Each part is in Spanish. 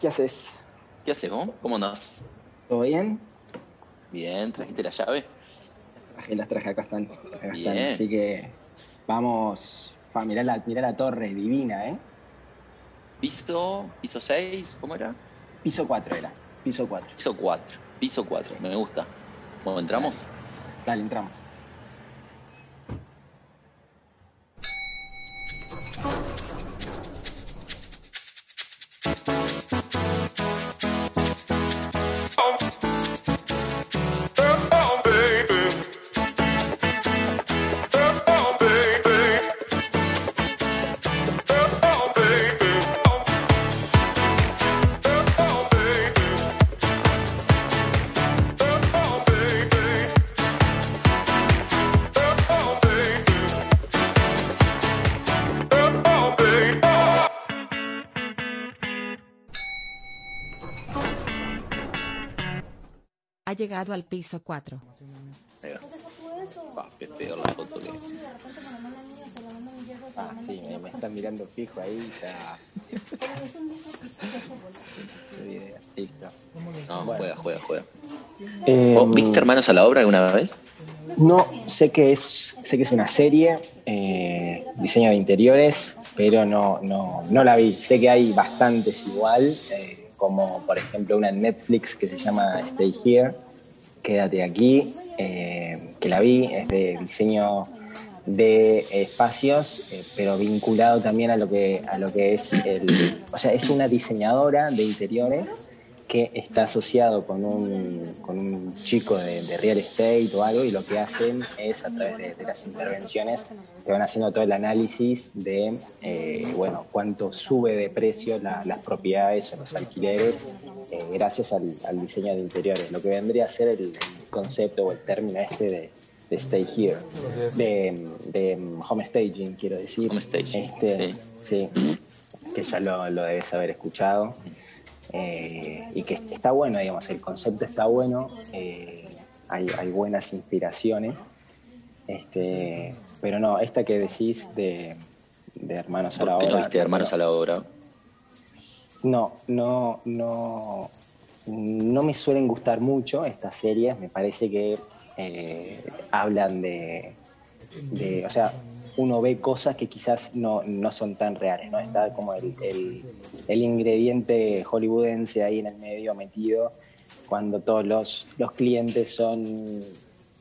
¿Qué haces? ¿Qué haces vos? ¿Cómo andás? ¿Todo bien? Bien, ¿trajiste la llave? Traje, las traje, acá están. Acá están. Bien. Así que vamos. Fa, mirá la, mirá la torre divina, ¿eh? ¿Piso? ¿Piso 6? ¿Cómo era? Piso 4 era. Piso 4. Piso 4. Piso 4, me gusta. Bueno, ¿entramos? Dale, entramos. Llegado al piso 4. Ahí va. Pa, qué feo la foto que. Ah, sí, me, me están mirando fijo ahí. Ya. No, juega, juega, juega. Eh, ¿Vos viste Hermanos a la obra alguna vez? No, sé que es, sé que es una serie, eh, diseño de interiores, pero no, no, no la vi. Sé que hay bastantes igual, eh, como por ejemplo una en Netflix que se llama Stay Here, Quédate aquí, eh, que la vi, es de diseño de espacios, eh, pero vinculado también a lo que a lo que es el, o sea, es una diseñadora de interiores que está asociado con un, con un chico de, de real estate o algo y lo que hacen es a través de, de las intervenciones que van haciendo todo el análisis de eh, bueno cuánto sube de precio la- las propiedades o los alquileres eh, gracias al, al diseño de interiores lo que vendría a ser el, el concepto o el término este de, de stay here de, de home staging quiero decir. Home staging, este, sí, que ya lo, lo debes haber escuchado eh, y que está bueno, digamos, el concepto está bueno, eh, hay, hay buenas inspiraciones, este, pero no, esta que decís de, de Hermanos a la ¿Por qué no Obra, viste Hermanos a la obra? no, no, no, no me suelen gustar mucho estas series, me parece que eh, hablan de, de, o sea, uno ve cosas que quizás no, no son tan reales, ¿no? Está como el, el- ingrediente hollywoodense ahí en el medio metido, cuando todos los, los clientes son,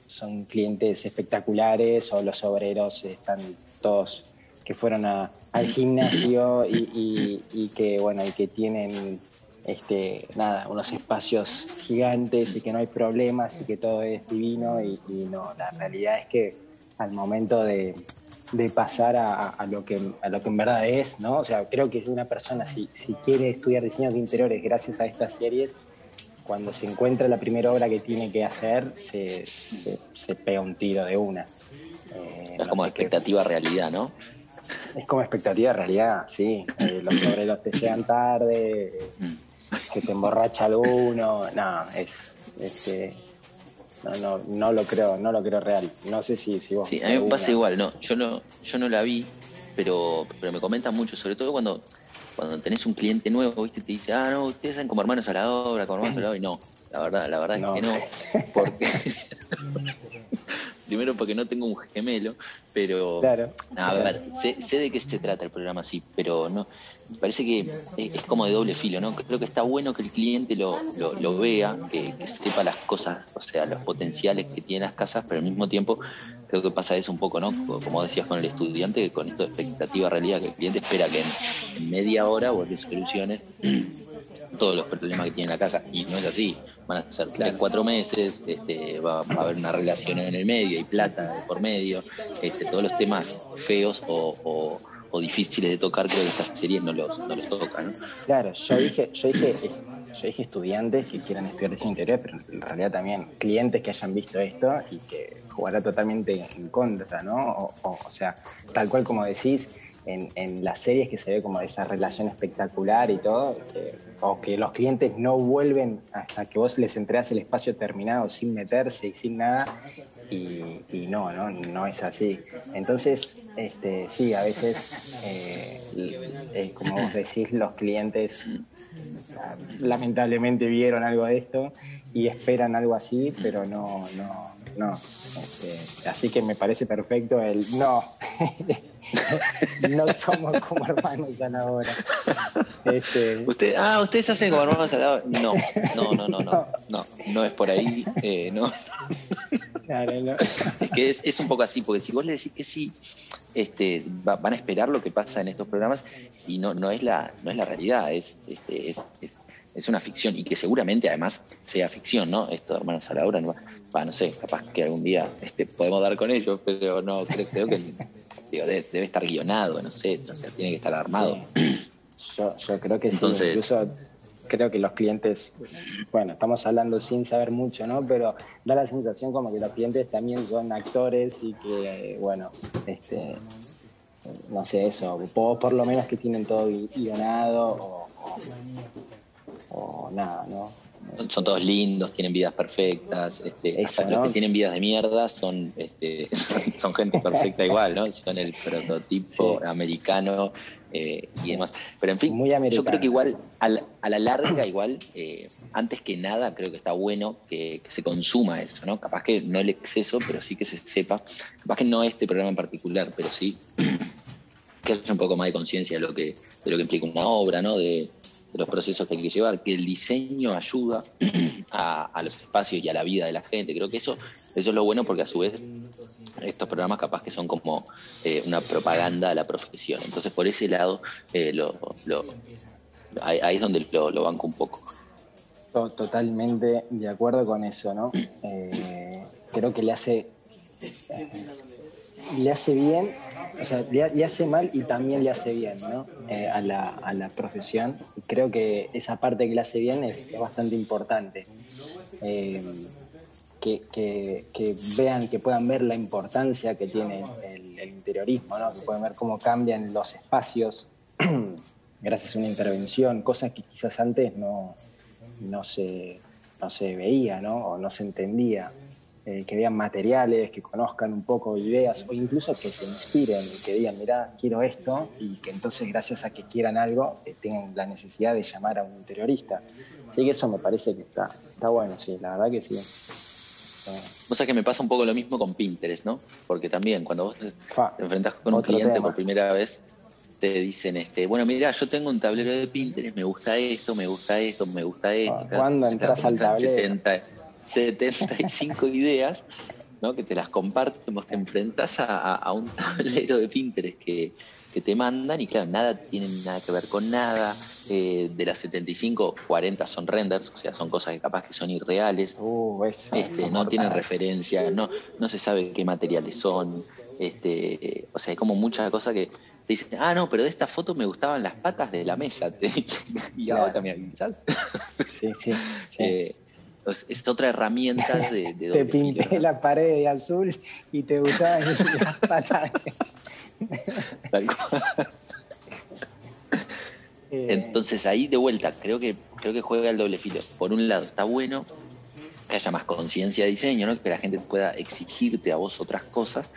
son clientes espectaculares o los obreros están todos que fueron al gimnasio y, que bueno y que tienen este nada unos espacios gigantes y que no hay problemas y que todo es divino y no la realidad es que al momento de, de pasar a, lo que a lo que en verdad es no o sea creo que una persona si, si quiere estudiar diseño de interiores gracias a estas series cuando se encuentra la primera obra que tiene que hacer se, se- se pega un tiro de una Eh, Es no como qué- expectativa realidad, ¿no? es como expectativa realidad, sí. Eh, los obreros te llegan tarde, Mm. se te emborracha alguno. No, es, es, eh, no, no, no lo creo, no lo creo real. No sé si, si vos. Sí, a mí me pasa igual, no, yo no, yo no la vi, pero, pero me comentan mucho, sobre todo cuando, cuando tenés un cliente nuevo, viste, te dice, ah, no, ustedes son como hermanos a la obra, como hermanos a la obra, y no, la verdad, la verdad No. es que no, porque primero porque no tengo un gemelo, pero Claro. a ver, sé, sé de qué se trata el programa, sí, pero no, me parece que es, es como de doble filo, ¿no? Creo que está bueno que el cliente lo, lo, lo vea, que, que sepa las cosas, o sea, los potenciales que tienen las casas, pero al mismo tiempo creo que pasa eso un poco, ¿no? Como decías con el estudiante, que con esto de expectativa realidad, que el cliente espera que en, en media hora vos le soluciones todos los problemas que tiene la casa, y no es así. Van a ser tres, cuatro meses, este, va, va a haber una relación en el medio, y plata de por medio, este, todos los temas feos o, o- o difíciles de tocar, creo que estas series no los, no los tocan, ¿no? Claro, yo dije, yo dije, yo dije estudiantes que quieran estudiar diseño interior, pero en realidad también clientes que hayan visto esto y que jugará totalmente en contra, ¿no? O, o- o sea, tal cual como decís, en, las series que se ve como esa relación espectacular y todo, que- o que los clientes no vuelven hasta que vos les entregas el espacio terminado sin meterse y sin nada, y, no, no, no es así. Entonces, este, sí, a veces, eh, como vos decís, los clientes lamentablemente vieron algo de esto y esperan algo así, pero no, no, no. Este, así que me parece perfecto el no. no somos como hermanos a la hora. Este, Usted, ah, ustedes hacen como hermanos a la hora. No, no, no, no, no, no, no, es por ahí. Eh, no. Es que es, un poco así, porque si vos le decís que sí, este, van a esperar lo que pasa en estos programas y no, no, es, la, no es la realidad, es, este, es, es, es una ficción y que seguramente además sea ficción, ¿no? Esto de Hermanos a la Hora, no, no sé, capaz que algún día este, podemos dar con ellos, pero no, creo, creo que debe, estar guionado, no sé, no sé, tiene que estar armado. Yo, yo, creo que sí, incluso creo que los clientes, bueno, estamos hablando sin saber mucho, ¿no? Pero da la sensación como que los clientes también son actores y que, bueno, este, no sé, eso, por, por lo menos que tienen todo guionado o, o, nada, ¿no? Son todos lindos, tienen vidas perfectas. Este, los que tienen vidas de mierda son, este, son, gente perfecta igual, ¿no? Son el prototipo americano eh, y demás. Pero en fin, yo creo que igual, a la, larga, igual, eh, antes que nada, creo que está bueno que, se consuma eso, ¿no? Capaz que no el exceso, pero sí que se sepa. Capaz que no este programa en particular, pero sí que haya un poco más de conciencia de lo que de lo que implica una obra, ¿no? De, de, los procesos que hay que llevar, que el diseño ayuda a, los espacios y a la vida de la gente. Creo que eso, eso es lo bueno porque a su vez estos programas capaz que son como eh, una propaganda a la profesión. Entonces por ese lado eh, lo, ahí, es donde lo, banco un poco. Totalmente de acuerdo con eso, ¿no? Eh, creo que le hace le hace bien, o sea, le, hace mal y también le hace bien, ¿no? a, la, a, la, profesión. Y creo que esa parte que le hace bien es, bastante importante que, vean, que puedan ver la importancia que tiene el, interiorismo, ¿no? que puedan ver cómo cambian los espacios gracias a una intervención, cosas que quizás antes no, no, se, no se veía ¿no? o no se entendía. Eh, que vean materiales, que conozcan un poco ideas o incluso que se inspiren, que digan, mira, quiero esto y que entonces gracias a que quieran algo eh, tengan la necesidad de llamar a un interiorista. Así que eso me parece que está, está bueno, sí, la verdad que sí. O sea que me pasa un poco lo mismo con Pinterest, ¿no? Porque también cuando vos te, enfrentas con un cliente por primera vez, te dicen, este, bueno, mira, yo tengo un tablero de Pinterest, me gusta esto, me gusta esto, me gusta esto. ¿Cuándo entras al tablero? 75 ideas, ¿no? Que te las compartimos, te enfrentas a, un tablero de Pinterest que, que te mandan y claro, nada tiene nada que ver con nada, eh, de las 75, 40 son renders, o sea, son cosas que capaz que son irreales, uh, este, no tienen referencia, no, no se sabe qué materiales son, este, eh, o sea, hay como muchas cosas que te dicen, ah, no, pero de esta foto me gustaban las patas de la mesa, te y ahora me avisas. Sí, sí, eh, es otra herramienta de, de Te pinté la pared de azul y te gustaban las patas. Eh, Entonces ahí de vuelta, creo que, creo que juega el doble filo. Por un lado, está bueno que haya más conciencia de diseño, ¿no? que la gente pueda exigirte a vos otras cosas,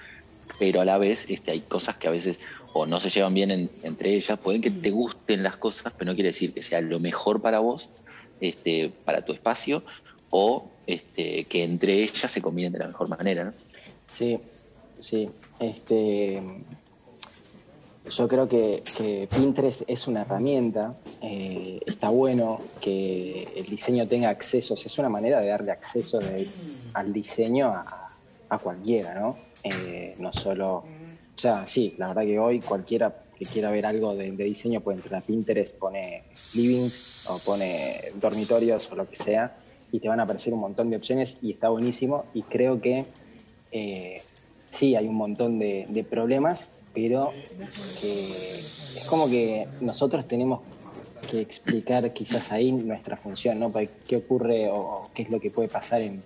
pero a la vez este, hay cosas que a veces o no se llevan bien entre ellas, pueden que te gusten las cosas, pero no quiere decir que sea lo mejor para vos, este, para tu espacio, o este, que entre ellas se combinen de la mejor manera. ¿no? Sí, sí. Este, yo creo que, Pinterest es una herramienta, eh, está bueno que el diseño tenga acceso, es una manera de darle acceso al diseño a, cualquiera, ¿no? Eh, no solo, o sea, sí, la verdad que hoy cualquiera que quiera ver algo de, diseño puede entrar a Pinterest, pone livings o pone dormitorios o lo que sea y te van a aparecer un montón de opciones y está buenísimo y creo que eh, sí hay un montón de problemas pero es como que nosotros tenemos que explicar quizás ahí nuestra función, ¿no? ¿Qué ocurre o, qué es lo que puede pasar en,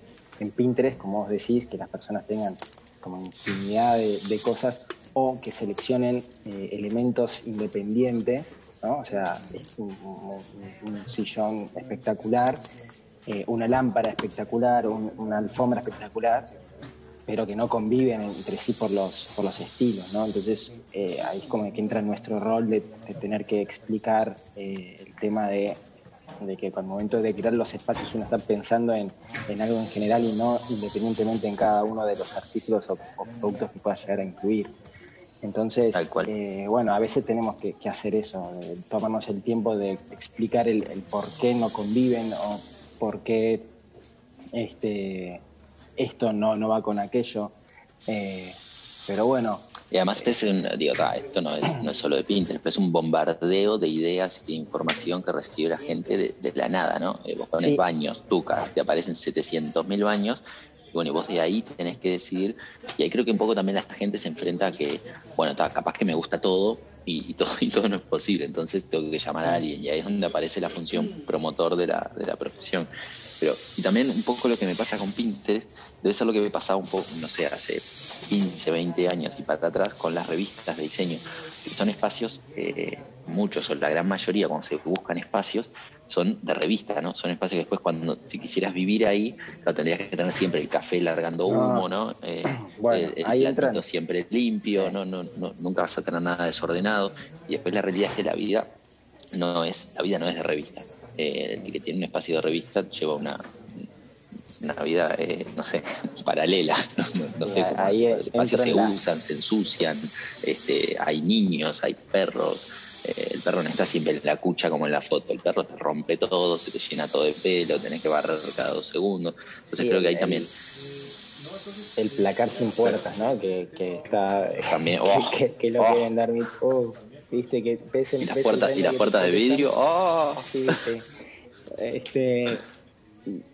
Pinterest, como vos decís, que las personas tengan como infinidad de, cosas o que seleccionen eh, elementos independientes, ¿no? O sea, un, sillón espectacular, eh, una lámpara espectacular, una alfombra espectacular, pero que no conviven entre sí por los, por los estilos, ¿no? Entonces eh, ahí es como que entra nuestro rol de, tener que explicar eh, el tema de de que al momento de crear los espacios uno está pensando en, algo en general y no independientemente en cada uno de los artículos o, productos que pueda llegar a incluir. Entonces, eh, bueno, a veces tenemos que, hacer eso, tomarnos el tiempo de explicar el, por qué no conviven o por qué este, esto no, no va con aquello. Eh, pero bueno, y además este es un, digo, esto no es, no es solo de Pinterest, es un bombardeo de ideas y de información que recibe la gente de, la nada, ¿no? Eh, vos pones baños, tucas, te aparecen 700.000 baños, y bueno, y vos de ahí tenés que decidir, y ahí creo que un poco también la gente se enfrenta a que, bueno, está, capaz que me gusta todo, y, todo, y todo no es posible, entonces tengo que llamar a alguien, y ahí es donde aparece la función promotor de la, de la profesión. Pero, y también un poco lo que me pasa con Pinterest, debe ser lo que me pasaba un poco, no sé, hace 15, 20 años y para atrás con las revistas de diseño. son espacios, eh, muchos o la gran mayoría, cuando se buscan espacios, son de revista, ¿no? Son espacios que después cuando, si quisieras vivir ahí, lo tendrías que tener siempre el café largando humo, ¿no? Eh, el, platito siempre limpio, ¿no? No, no, nunca vas a tener nada desordenado. Y después la realidad es que la vida no es, la vida no es de revista. Eh, el que tiene un espacio de revista lleva una, una vida, eh, no sé, paralela. No, sé cómo los espacios se usan, se ensucian, este, hay niños, hay perros. El perro no está siempre en la cucha como en la foto. El perro te rompe todo, se te llena todo de pelo, tenés que barrer cada dos segundos. Entonces creo que ahí también. El placar sin puertas, ¿no? Que, que está. También. que, lo oh. quieren dar. Oh, viste, que pesen, y las puertas, y las puertas de vidrio. ¡Oh! Sí, sí. Este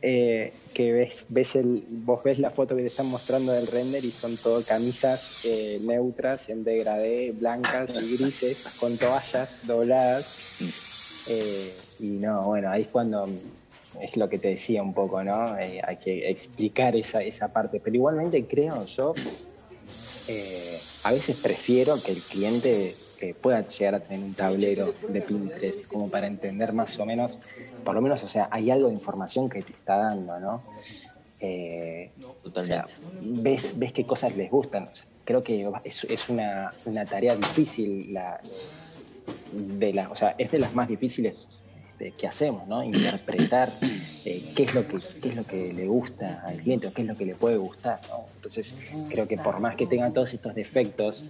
eh, que ves, ves el, vos ves la foto que te están mostrando del render y son todo camisas eh, neutras en degradé, blancas y grises, con toallas dobladas. Eh, y no, bueno, ahí es cuando es lo que te decía un poco, ¿no? hay que explicar esa, esa parte. Pero igualmente creo yo, a veces prefiero que el cliente que pueda llegar a tener un tablero de Pinterest, como para entender más o menos, por lo menos, o sea, hay algo de información que te está dando, ¿no? Eh, o sea, ves, ves qué cosas les gustan. creo que es, es una, una, tarea difícil, la, de la, o sea, es de las más difíciles que hacemos, ¿no? Interpretar eh, qué, es lo que, qué es lo que le gusta al cliente o qué es lo que le puede gustar, ¿no? Entonces, creo que por más que tengan todos estos defectos,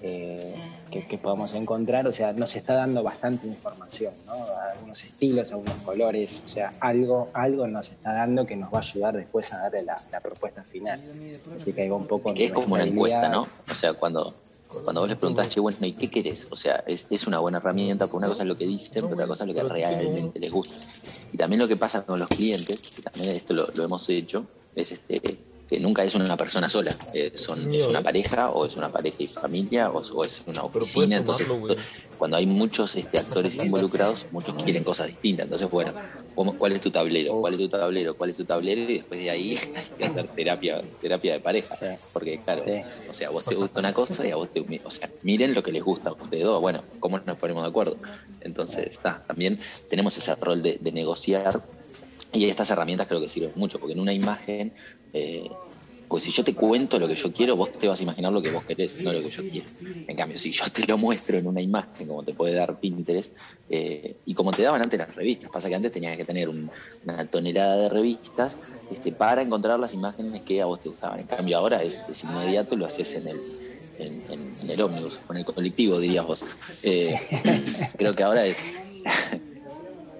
eh, que, podamos encontrar, o sea, nos está dando bastante información, ¿no? Algunos estilos, algunos colores, o sea, algo, algo nos está dando que nos va a ayudar después a darle la, propuesta final. Así que hay un poco... Que es como una encuesta, ¿no? O sea, cuando, cuando vos les preguntás, che, bueno, ¿y qué querés? O sea, es, es, una buena herramienta, porque una cosa es lo que dicen, pero otra cosa es lo que realmente les gusta. Y también lo que pasa con los clientes, que también esto lo, lo hemos hecho, es este que nunca es una persona sola, eh, son, es una pareja o es una pareja y familia o, es una oficina. Entonces, cuando hay muchos este, actores involucrados, muchos quieren cosas distintas. Entonces, bueno, ¿cuál es tu tablero? ¿Cuál es tu tablero? ¿Cuál es tu tablero? Y después de ahí hay que hacer terapia, terapia de pareja. Porque, claro, o sea, a vos te gusta una cosa y a vos te. O sea, miren lo que les gusta a ustedes dos. Bueno, ¿cómo nos ponemos de acuerdo? Entonces, está, también tenemos ese rol de, de negociar y estas herramientas creo que sirven mucho, porque en una imagen eh, pues si yo te cuento lo que yo quiero, vos te vas a imaginar lo que vos querés, no lo que yo quiero. En cambio, si yo te lo muestro en una imagen, como te puede dar Pinterest, eh, y como te daban antes las revistas, pasa que antes tenías que tener una tonelada de revistas este, para encontrar las imágenes que a vos te gustaban. En cambio, ahora es, inmediato, lo haces en el, en, el ómnibus, en el colectivo, dirías vos. Eh, creo que ahora es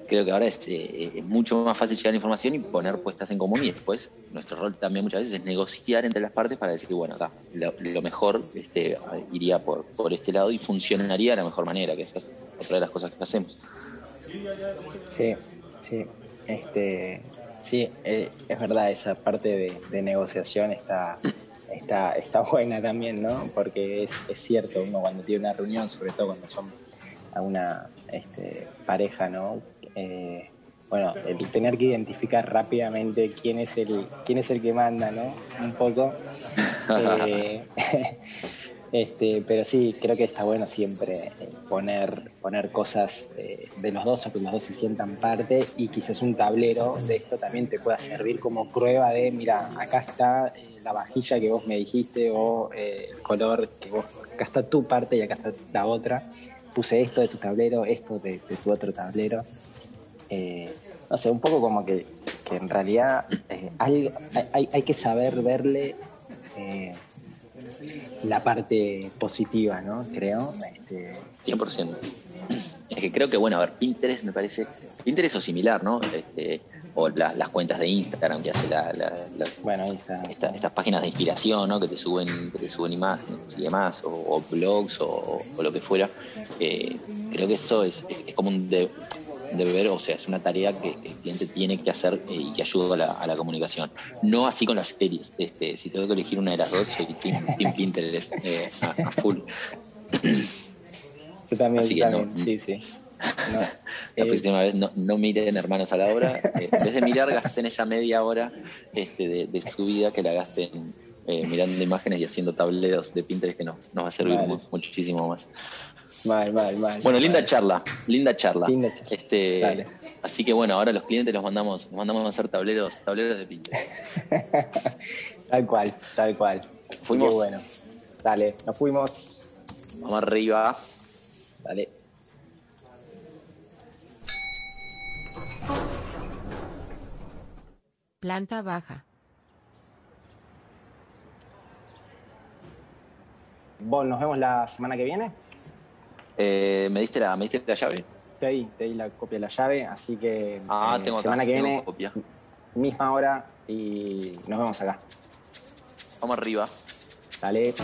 creo que ahora eh, es, mucho más fácil llegar a la información y poner puestas en común y después nuestro rol también muchas veces es negociar entre las partes para decir bueno, acá lo, mejor este, iría por, por este lado y funcionaría de la mejor manera, que esa es otra de las cosas que hacemos. Sí, sí, este, sí, eh, es verdad, esa parte de, negociación está, está, está buena también, ¿no? Porque es, es cierto, uno cuando tiene una reunión, sobre todo cuando son a una este, pareja, ¿no? Eh, bueno, el tener que identificar rápidamente quién es el, quién es el que manda, ¿no? Un poco. Eh, este, pero sí, creo que está bueno siempre eh, poner, poner cosas de los dos o que los dos se sientan parte y quizás un tablero de esto también te pueda servir como prueba de, mira, acá está la vajilla que vos me dijiste o el color que vos, acá está tu parte y acá está la otra. Puse esto de tu tablero, esto de tu otro tablero. Eh, no sé, un poco como que, que en realidad eh, hay, hay, hay que saber verle eh, la parte positiva, ¿no? Creo. Este, 100%. Es que creo que, bueno, a ver, Pinterest me parece. Pinterest o similar, ¿no? Este, o la- las cuentas de Instagram que hace la, la- la- bueno, ahí está. esta- estas páginas de inspiración, ¿no? Que te suben, que te suben imágenes y demás, o, o blogs o, o lo que fuera. Eh, creo que esto es, es como un de- deber, o sea, es una tarea que, el cliente tiene que hacer eh, y que ayuda a la, a la comunicación. No así con las series. Este, si tengo que elegir una de las dos, soy Team, team Pinterest eh, a, a full. Yo también, Así yo que no. también, sí, sí. No, La eh, próxima vez no, no miren hermanos a la obra. Eh, en vez de mirar, gasten esa media hora este, de, de su vida que la gasten eh, mirando imágenes y haciendo tableros de Pinterest que nos, nos va a servir Vale. muchísimo más. Mal, mal, mal. Bueno, linda charla, linda charla. Linda charla. Este, Dale. así que bueno, ahora los clientes los mandamos, los mandamos a hacer tableros, tableros de Pinterest. tal cual, tal cual. Fuimos. Qué bueno. Dale, nos fuimos. Vamos arriba. Dale. Planta baja. Vos, nos vemos la semana que viene. Eh, ¿me, diste la, ¿Me diste la llave? Te di, te di la copia de la llave, así que Ah, eh, tengo acá, semana que tengo viene, copia. misma hora y nos vemos acá. Vamos arriba. Dale.